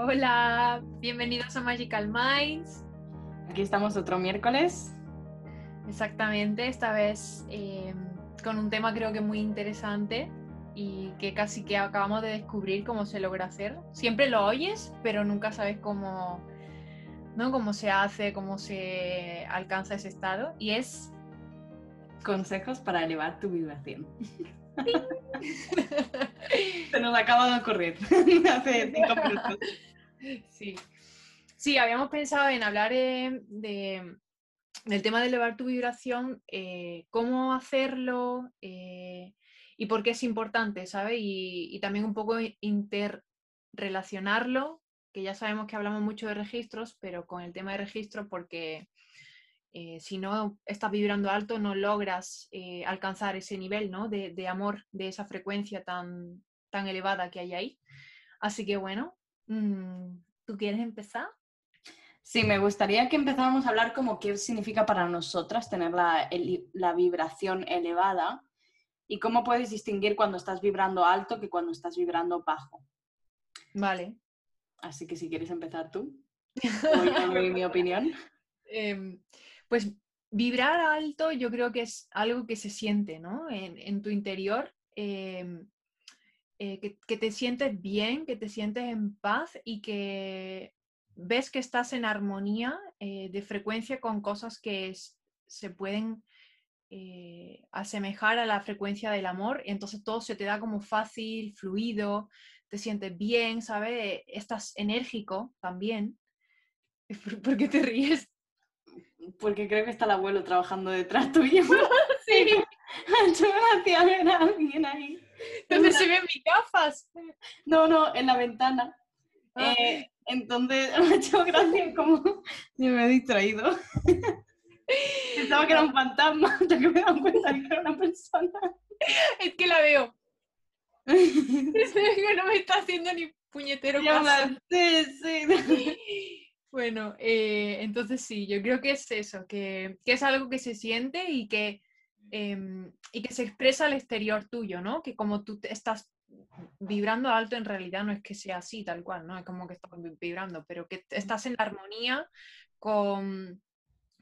Hola, bienvenidos a Magical Minds. Aquí estamos otro miércoles. Exactamente, esta vez eh, con un tema creo que muy interesante y que casi que acabamos de descubrir cómo se logra hacer. Siempre lo oyes, pero nunca sabes cómo, ¿no? cómo se hace, cómo se alcanza ese estado. Y es... Consejos para elevar tu vibración. se nos acaba de ocurrir hace cinco minutos. Sí. Sí, habíamos pensado en hablar eh, de, del tema de elevar tu vibración, eh, cómo hacerlo eh, y por qué es importante, ¿sabes? Y, y, también un poco interrelacionarlo, que ya sabemos que hablamos mucho de registros, pero con el tema de registros porque si no estás vibrando alto no logras alcanzar ese nivel ¿no? de, de, amor, de esa frecuencia tan, tan elevada que hay ahí. Así que bueno, ¿tú quieres empezar? Sí, me gustaría que empezáramos a hablar como qué significa para nosotras tener la, el, la, vibración elevada y cómo puedes distinguir cuando estás vibrando alto que cuando estás vibrando bajo. Vale. Así que si quieres empezar tú, doy mi opinión. Eh, pues vibrar alto yo creo que es algo que se siente, ¿no? En, en tu interior. Eh, eh, que, que, te sientes bien, que te sientes en paz y que ves que estás en armonía eh, de frecuencia con cosas que es, se pueden eh, asemejar a la frecuencia del amor, y entonces todo se te da como fácil, fluido, te sientes bien, ¿sabes? Estás enérgico también. ¿Por, ¿Por, qué te ríes? Porque creo que está el abuelo trabajando detrás tuyo. sí. Yo me hacía ver a alguien ahí. ¿Dónde se ven mis gafas? No, no, en la ventana. Ah. Eh, entonces me ha hecho gracia como yo me he distraído. Pensaba que era un fantasma, hasta que me he dado cuenta de que era una persona. Es que la veo. Es que no me está haciendo ni puñetero caso. Sí, sí. Bueno, eh, entonces sí, yo creo que es eso, que, que es algo que se siente y que, eh, y que se expresa al exterior tuyo, ¿no? Que como tú estás vibrando alto en realidad no es que sea así tal cual, ¿no? Es como que estás vibrando, pero que estás en armonía con,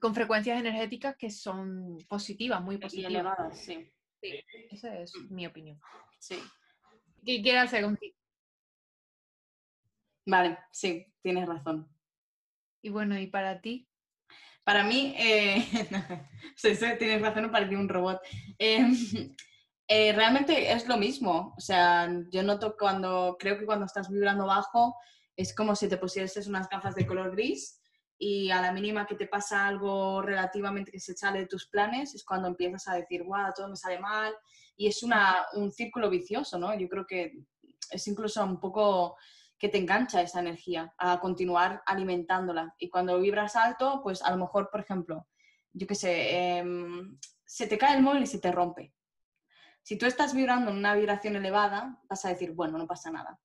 con frecuencias energéticas que son positivas, muy positivas. Y elevadas, sí. Sí, esa es mi opinión. Sí. ¿Qué quieres hacer contigo? Vale, sí, tienes razón. Y bueno, ¿y para ti? Para mí, eh, tienes razón, me pareció un robot. Eh, eh, realmente es lo mismo. O sea, yo noto cuando, creo que cuando estás vibrando bajo, es como si te pusieses unas gafas de color gris y a la mínima que te pasa algo relativamente que se sale de tus planes, es cuando empiezas a decir, wow, todo me sale mal. Y es una, un círculo vicioso, ¿no? Yo creo que es incluso un poco que te engancha esa energía a continuar alimentándola. Y cuando vibras alto, pues a lo mejor, por ejemplo, yo qué sé, eh, se te cae el móvil y se te rompe. Si tú estás vibrando en una vibración elevada, vas a decir, bueno, no pasa nada.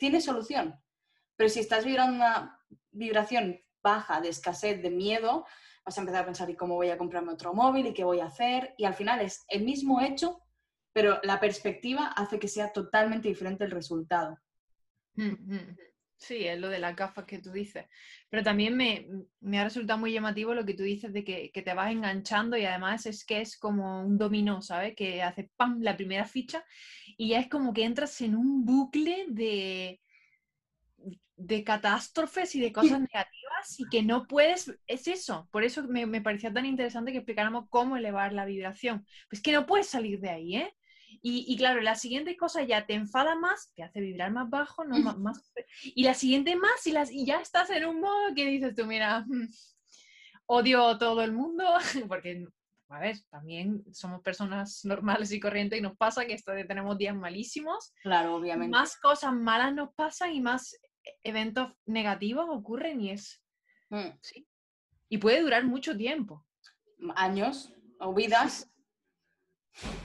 Tiene solución. Pero si estás vibrando una vibración baja, de escasez, de miedo, vas a empezar a pensar, ¿y cómo voy a comprarme otro móvil? ¿Y qué voy a hacer? Y al final es el mismo hecho, pero la perspectiva hace que sea totalmente diferente el resultado. Sí, es lo de las gafas que tú dices. Pero también me, me, ha resultado muy llamativo lo que tú dices de que, que, te vas enganchando y además es que es como un dominó, ¿sabes? Que hace ¡pam! la primera ficha y ya es como que entras en un bucle de, de catástrofes y de cosas negativas y que no puedes, es eso. Por eso me, me parecía tan interesante que explicáramos cómo elevar la vibración. Pues que no puedes salir de ahí, ¿eh? Y, y, claro, la siguiente cosa ya te enfada más, te hace vibrar más bajo, ¿no? más, más, y la siguiente más, y, las, y ya estás en un modo que dices tú, mira, odio a todo el mundo, porque, a ver, también somos personas normales y corrientes y nos pasa que esto de tenemos días malísimos. Claro, obviamente. Más cosas malas nos pasan y más eventos negativos ocurren y es... Mm. ¿sí? Y puede durar mucho tiempo. Años o vidas.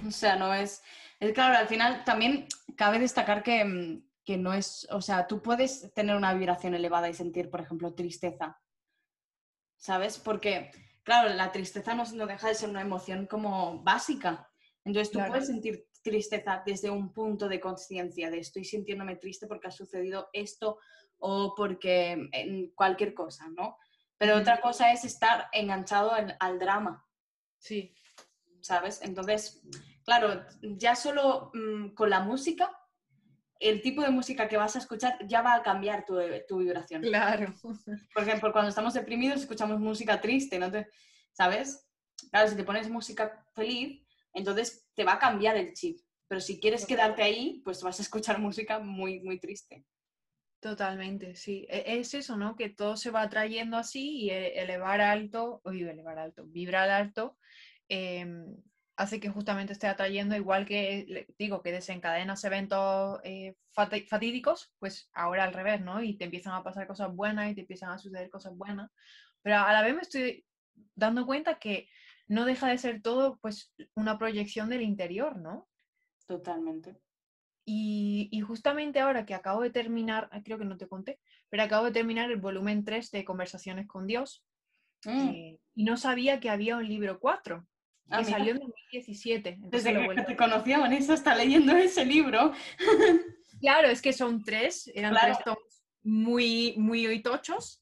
O sea, no es, es claro, al final también cabe destacar que, que, no es, o sea, tú puedes tener una vibración elevada y sentir, por ejemplo, tristeza, ¿sabes? Porque, claro, la tristeza no, no deja de ser una emoción como básica. Entonces tú claro. puedes sentir tristeza desde un punto de conciencia, de estoy sintiéndome triste porque ha sucedido esto o porque en cualquier cosa, ¿no? Pero otra cosa es estar enganchado al drama. Sí. ¿Sabes? Entonces, claro, ya solo mm, con la música, el tipo de música que vas a escuchar ya va a cambiar tu, tu vibración. Claro. Por ejemplo, cuando estamos deprimidos escuchamos música triste, ¿no? Te, ¿Sabes? Claro, si te pones música feliz, entonces te va a cambiar el chip. Pero si quieres quedarte ahí, pues vas a escuchar música muy, muy triste. Totalmente, sí. E, es eso, ¿no? Que todo se va trayendo así y e, elevar alto, oye, elevar alto, vibrar alto, em, hace que justamente esté atrayendo, igual que digo, que desencadenas eventos eh, fatídicos, pues ahora al revés, ¿no? Y te empiezan a pasar cosas buenas y te empiezan a suceder cosas buenas. Pero a la vez me estoy dando cuenta que no deja de ser todo, pues, una proyección del interior, ¿no? Totalmente. Y, justamente ahora que acabo de terminar, creo que no te conté, pero acabo de terminar el volumen 3 de Conversaciones con Dios. Mm. Eh, y no sabía que había un libro 4, que ah, salió en 2017. Desde que te conocía, Vanessa, está leyendo ese libro. claro, es que son tres, eran tres tomos muy, muy tochos.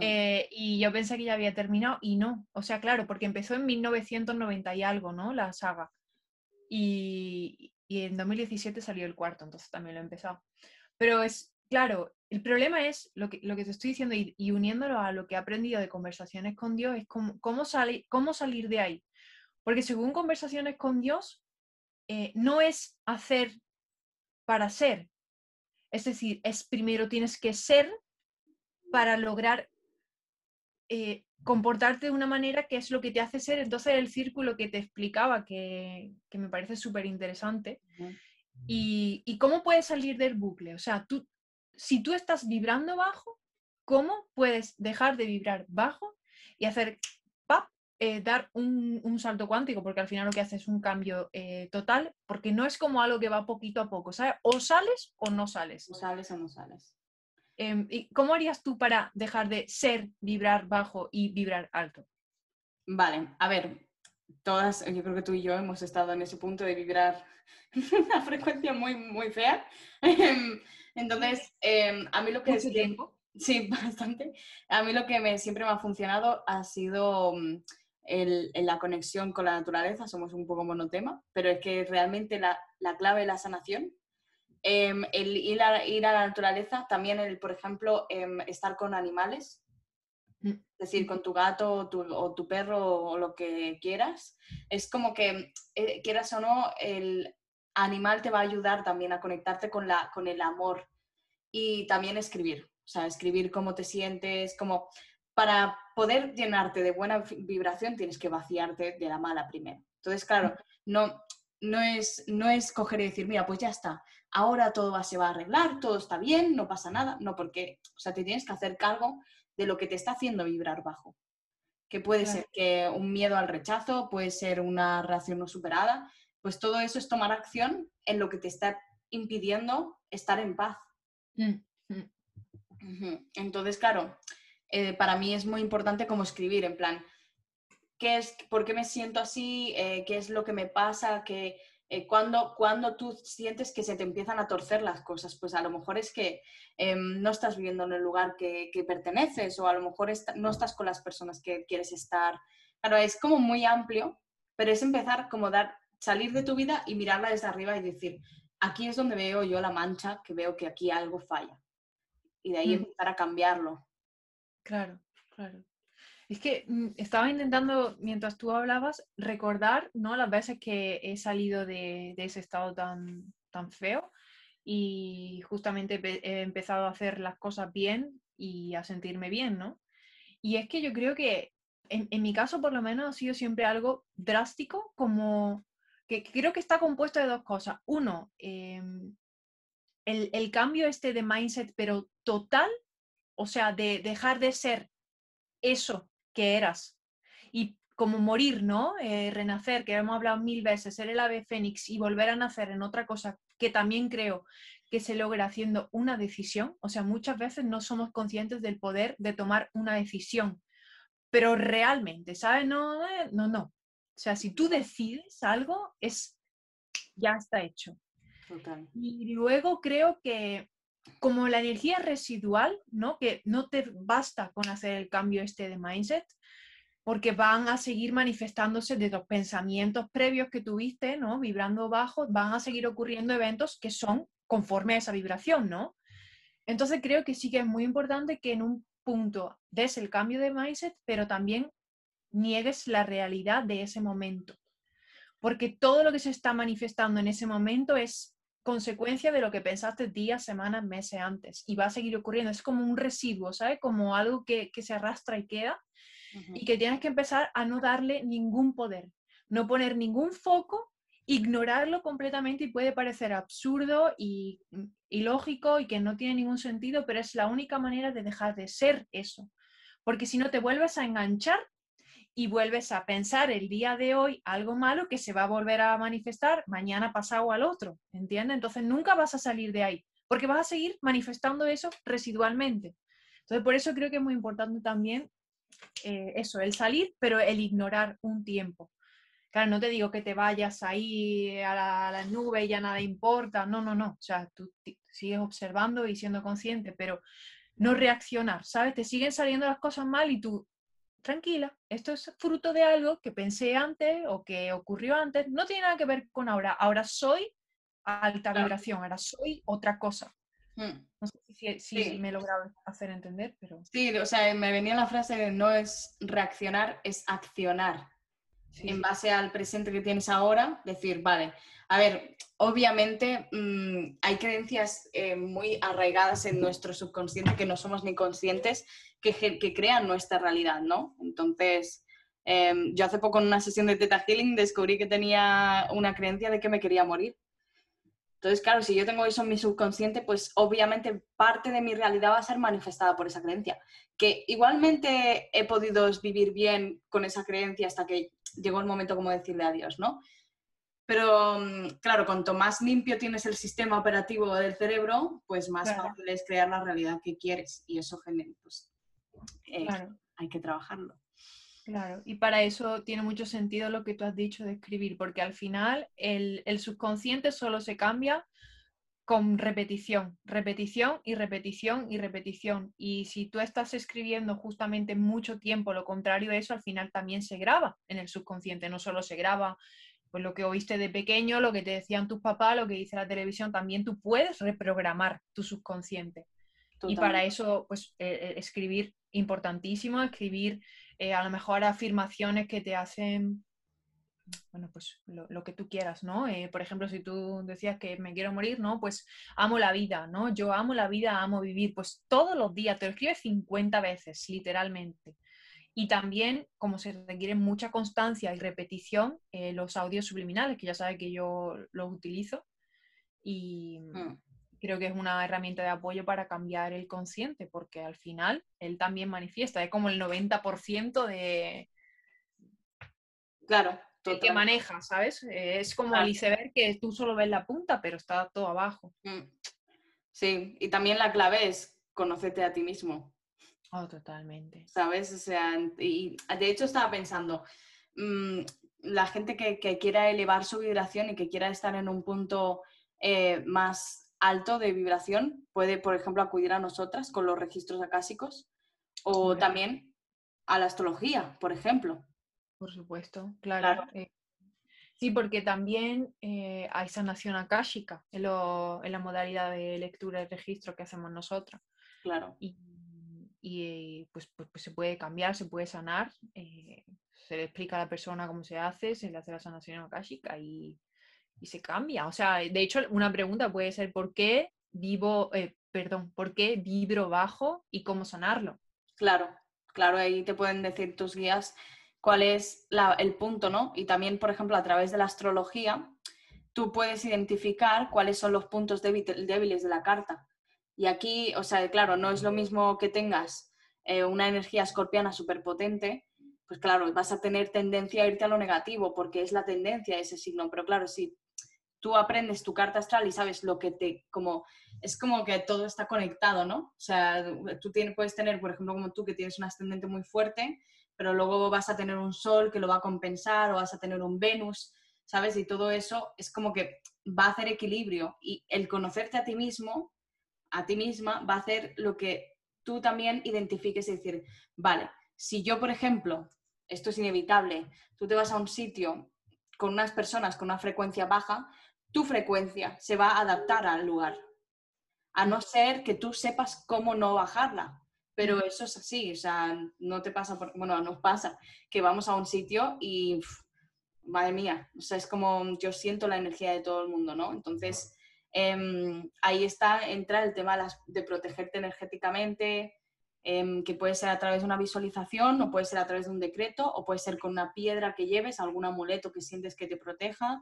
Eh, y yo pensé que ya había terminado y no. O sea, claro, porque empezó en 1990 y algo, ¿no? La saga. Y, y en 2017 salió el cuarto, entonces también lo he empezado. Pero es, claro, el problema es lo que, lo que te estoy diciendo y, uniéndolo a lo que he aprendido de conversaciones con Dios, es cómo, cómo, cómo salir de ahí. Porque según conversaciones con Dios, eh, no es hacer para ser. Es decir, es primero tienes que ser para lograr eh, comportarte de una manera que es lo que te hace ser. Entonces el círculo que te explicaba, que, me parece súper interesante. y, cómo puedes salir del bucle? O sea, tú, si tú estás vibrando bajo, ¿cómo puedes dejar de vibrar bajo y hacer, ¡pap! Eh, dar un, salto cuántico? Porque al final lo que hace es un cambio eh, total, porque no es como algo que va poquito a poco, ¿sabes? O sales o no sales. O sales o no sales. Em, ¿Y cómo harías tú para dejar de ser, vibrar bajo y vibrar alto? Vale, a ver, todas, yo creo que tú y yo hemos estado en ese punto de vibrar una frecuencia muy, muy fea. Em, entonces, em, a mí lo que... ¿Mucho tiempo? Sí, bastante. A mí lo que me, siempre me ha funcionado ha sido mm, el, la conexión con la naturaleza. Somos un poco monotema, pero es que realmente la, la clave de la sanación Em, el ir a, ir a, la naturaleza, también el, por ejemplo, em, estar con animales, mm. es decir, con tu gato o tu, perro o lo que quieras, es como que, eh, quieras o no, el animal te va a ayudar también a conectarte con, la, con el amor y también escribir, o sea, escribir cómo te sientes, como para poder llenarte de buena vibración tienes que vaciarte de la mala primero. Entonces, claro, no, no es, no es coger y decir, mira, pues ya está, ahora todo se va a arreglar, todo está bien, no pasa nada. No, porque, o sea, te tienes que hacer cargo de lo que te está haciendo vibrar bajo. Que puede ser que un miedo al rechazo, puede ser una reacción no superada, pues todo eso es tomar acción en lo que te está impidiendo estar en paz. Mm, mm. Entonces, claro, eh, para mí es muy importante como escribir, en plan, qué es, por qué me siento así, eh, qué es lo que me pasa, que eh, cuando, cuando tú sientes que se te empiezan a torcer las cosas, pues a lo mejor es que em, no estás viviendo en el lugar que, perteneces o a lo mejor no estás con las personas que quieres estar. Claro, es como muy amplio, pero es empezar como dar, salir de tu vida y mirarla desde arriba y decir, aquí es donde veo yo la mancha, que veo que aquí algo falla. Y de ahí mm. empezar a cambiarlo. Claro, claro. Es que mm, estaba intentando, mientras tú hablabas, recordar ¿no? las veces que he salido de, ese estado tan, tan feo y justamente he empezado a hacer las cosas bien y a sentirme bien, ¿no? Y es que yo creo que en, mi caso por lo menos ha sido siempre algo drástico, como que, creo que está compuesto de dos cosas. Uno, em, el, el cambio este de mindset, pero total, o sea, de dejar de ser eso que eras. Y como morir, ¿no? Eh, renacer, que hemos hablado mil veces, ser el ave fénix y volver a nacer en otra cosa que también creo que se logra haciendo una decisión. O sea, muchas veces no somos conscientes del poder de tomar una decisión, pero realmente, ¿sabes? No, eh, no, no. O sea, si tú decides algo, es ya está hecho. Y luego creo que como la energía residual, ¿no? Que no te basta con hacer el cambio este de mindset, porque van a seguir manifestándose de los pensamientos previos que tuviste, ¿no? Vibrando bajo, van a seguir ocurriendo eventos que son conforme a esa vibración, ¿no? Entonces creo que sí que es muy importante que en un punto des el cambio de mindset, pero también niegues la realidad de ese momento. Porque todo lo que se está manifestando en ese momento es consecuencia de lo que pensaste días, semanas, meses antes y va a seguir ocurriendo. Es como un residuo, ¿sabes? Como algo que, se arrastra y queda y que tienes que empezar a no darle ningún poder, no poner ningún foco, ignorarlo completamente y puede parecer absurdo y ilógico y que no tiene ningún sentido, pero es la única manera de dejar de ser eso. Porque si no te vuelves a enganchar y vuelves a pensar el día de hoy algo malo que se va a volver a manifestar mañana pasado al otro, ¿entiendes? Entonces nunca vas a salir de ahí, porque vas a seguir manifestando eso residualmente. Entonces por eso creo que es muy importante también eh, eso, el salir, pero el ignorar un tiempo. Claro, no te digo que te vayas ahí a la, a la nube y ya nada importa, no, no, no, o sea, tú sigues observando y siendo consciente, pero no reaccionar, ¿sabes? Te siguen saliendo las cosas mal y tú tranquila, esto es fruto de algo que pensé antes o que ocurrió antes, no tiene nada que ver con ahora, ahora soy alta vibración, ahora soy otra cosa. Mm. No sé si, me he logrado hacer entender, pero... Sí, o sea, me venía la frase de no es reaccionar, es accionar. En base al presente que tienes ahora, decir, vale, a ver, obviamente mm, hay creencias eh, muy arraigadas en nuestro subconsciente que no somos ni conscientes que, que crean nuestra realidad, ¿no? Entonces, em, yo hace poco en una sesión de Theta Healing descubrí que tenía una creencia de que me quería morir. Entonces, claro, si yo tengo eso en mi subconsciente, pues obviamente parte de mi realidad va a ser manifestada por esa creencia. Que igualmente he podido vivir bien con esa creencia hasta que llegó el momento como decirle adiós, ¿no? Pero mm, claro, cuanto más limpio tienes el sistema operativo del cerebro, pues más fácil es crear la realidad que quieres y eso genera, pues eh, hay que trabajarlo. Claro, y para eso tiene mucho sentido lo que tú has dicho de escribir, porque al final el, el subconsciente solo se cambia con repetición, repetición y repetición y repetición. Y si tú estás escribiendo justamente mucho tiempo lo contrario de eso, al final también se graba en el subconsciente, no solo se graba pues lo que oíste de pequeño, lo que te decían tus papás, lo que dice la televisión, también tú puedes reprogramar tu subconsciente. Y para eso, pues eh, eh, escribir importantísimo, escribir eh, a lo mejor afirmaciones que te hacen, bueno, pues lo, que tú quieras, ¿no? por ejemplo, si tú decías que me quiero morir, ¿no? Pues amo la vida, ¿no? Yo amo la vida, amo vivir, pues todos los días, te lo escribes 50 veces, literalmente. Y también, como se requiere mucha constancia y repetición, los audios subliminales, que ya sabes que yo los utilizo. Y mm. Creo que es una herramienta de apoyo para cambiar el consciente, porque al final él también manifiesta, es como el 90% de... Claro. que maneja, ¿sabes? Es como el iceberg que tú solo ves la punta, pero está todo abajo. Mm. Sí, y también la clave es conocerte a ti mismo. Oh, totalmente. ¿Sabes? O sea, y de hecho estaba pensando, mm, la gente que, quiera elevar su vibración y que quiera estar en un punto eh, más alto de vibración, puede, por ejemplo, acudir a nosotras con los registros acásicos o también a la astrología, por ejemplo. Por supuesto, claro. Eh, sí, porque también eh, hay sanación akáshica en, en, la modalidad de lectura y registro que hacemos nosotras. Claro. Y y pues, pues, pues, se puede cambiar, se puede sanar, eh, se le explica a la persona cómo se hace, se le hace la sanación akashica y, y se cambia. O sea, de hecho, una pregunta puede ser ¿por qué vivo, eh, perdón, por qué vibro bajo y cómo sanarlo? Claro, claro, ahí te pueden decir tus guías cuál es el punto, ¿no? Y también, por ejemplo, a través de la astrología, tú puedes identificar cuáles son los puntos débiles de la carta. Y aquí, o sea, claro, no es lo mismo que tengas eh, una energía escorpiana súper potente, pues claro, vas a tener tendencia a irte a lo negativo porque es la tendencia de ese signo. Pero claro, si tú aprendes tu carta astral y sabes lo que te, como, es como que todo está conectado, ¿no? O sea, tú puedes tener, por ejemplo, como tú, que tienes un ascendente muy fuerte, pero luego vas a tener un sol que lo va a compensar o vas a tener un Venus, ¿sabes? Y todo eso es como que va a hacer equilibrio y el conocerte a ti mismo, a ti misma, va a hacer lo que tú también identifiques y decir, vale, si yo, por ejemplo, esto es inevitable, tú te vas a un sitio con unas personas con una frecuencia baja, tu frecuencia se va a adaptar al lugar, a no ser que tú sepas cómo no bajarla. Pero eso es así, o sea, no te pasa, por, bueno, nos pasa que vamos a un sitio y, madre mía, o sea, es como yo siento la energía de todo el mundo, ¿no? Entonces, em, ahí está, entra el tema de protegerte energéticamente, Em, que puede ser a través de una visualización, o puede ser a través de un decreto, o puede ser con una piedra que lleves, algún amuleto que sientes que te proteja.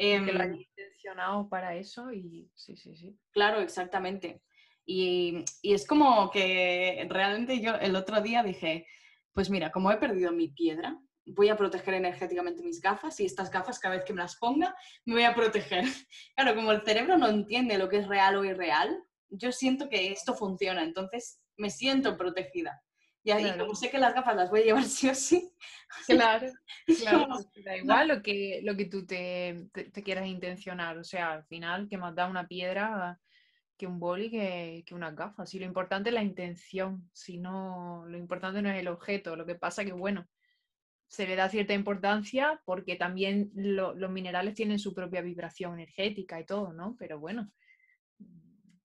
Que lo hayas intencionado para eso y sí, sí, sí. Claro, exactamente. Y, y, es como que realmente yo el otro día dije, pues mira, como he perdido mi piedra, voy a proteger energéticamente mis gafas y estas gafas cada vez que me las ponga me voy a proteger. Claro, como el cerebro no entiende lo que es real o irreal, yo siento que esto funciona, entonces me siento protegida. Y ahí, como sé que las gafas las voy a llevar sí o sí. Claro, claro. da igual lo que, lo que tú te, te, quieras intencionar. O sea, al final, que más da una piedra que un boli que, que unas gafas. Y lo importante es la intención. Si no, lo importante no es el objeto. Lo que pasa que, bueno, se le da cierta importancia porque también los minerales tienen su propia vibración energética y todo, ¿no? Pero bueno,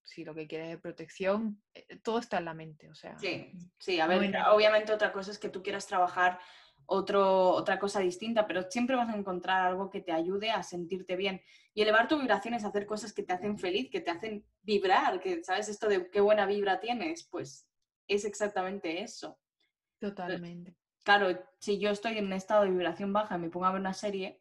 si lo que quieres es protección, eh, todo está en la mente, o sea. Sí, sí, a ver, obviamente otra cosa es que tú quieras trabajar otro, otra cosa distinta, pero siempre vas a encontrar algo que te ayude a sentirte bien. Y elevar tu vibración es hacer cosas que te hacen feliz, que te hacen vibrar, que sabes esto de qué buena vibra tienes, pues es exactamente eso. Totalmente. Claro, si yo estoy en un estado de vibración baja y me pongo a ver una serie,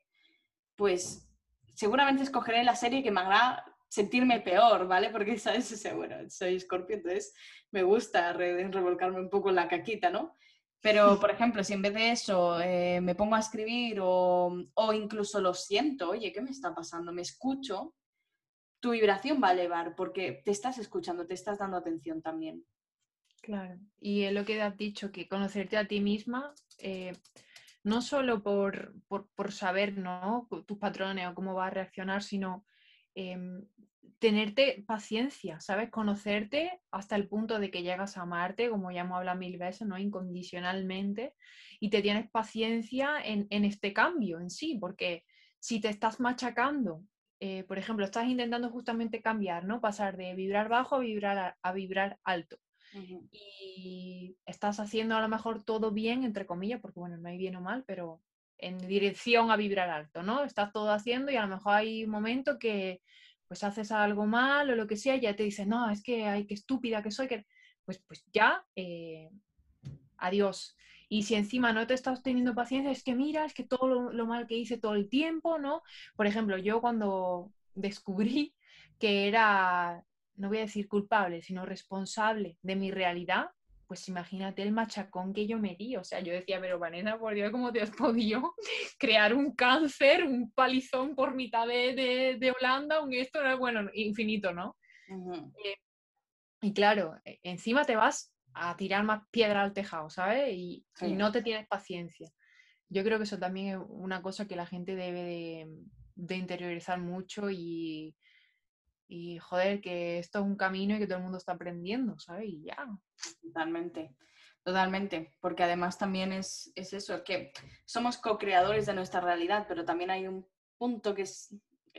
pues seguramente escogeré la serie que me haga sentirme peor, ¿vale? Porque, ¿sabes? O bueno, soy escorpio, entonces me gusta revolcarme un poco en la caquita, ¿no? Pero, por ejemplo, si en vez de eso eh, me pongo a escribir o, o, incluso lo siento, oye, ¿qué me está pasando? Me escucho, tu vibración va a elevar porque te estás escuchando, te estás dando atención también. Claro, y es lo que has dicho, que conocerte a ti misma, eh, no solo por, por, por, saber ¿no? tus patrones o cómo vas a reaccionar, sino Em, tenerte paciencia, ¿sabes? Conocerte hasta el punto de que llegas a amarte, como ya hemos hablado mil veces, ¿no? Incondicionalmente, y te tienes paciencia en, este cambio en sí, porque si te estás machacando, eh, por ejemplo, estás intentando justamente cambiar, ¿no? Pasar de vibrar bajo a vibrar, a, vibrar alto. Y estás haciendo a lo mejor todo bien, entre comillas, porque bueno, no hay bien o mal, pero en dirección a vibrar alto, ¿no? Estás todo haciendo y a lo mejor hay un momento que pues haces algo mal o lo que sea ya te dices, no, es que hay que estúpida que soy, que pues, pues ya, eh, adiós. Y si encima no te estás teniendo paciencia, es que mira, es que todo lo, mal que hice todo el tiempo, ¿no? Por ejemplo, yo cuando descubrí que era, no voy a decir culpable, sino responsable de mi realidad, pues imagínate el machacón que yo me di. O sea, yo decía, pero Vanessa, por Dios, ¿cómo te has podido crear un cáncer, un palizón por mitad de, de, Holanda, un esto, bueno, infinito, ¿no? Eh, y claro, e, encima te vas a tirar más piedra al tejado, ¿sabes? Y, y, no te tienes paciencia. Yo creo que eso también es una cosa que la gente debe de, de interiorizar mucho y, y joder, que esto es un camino y que todo el mundo está aprendiendo, ¿sabes? Y ya. Totalmente, totalmente, porque además también es, es eso, que somos co-creadores de nuestra realidad, pero también hay un punto que es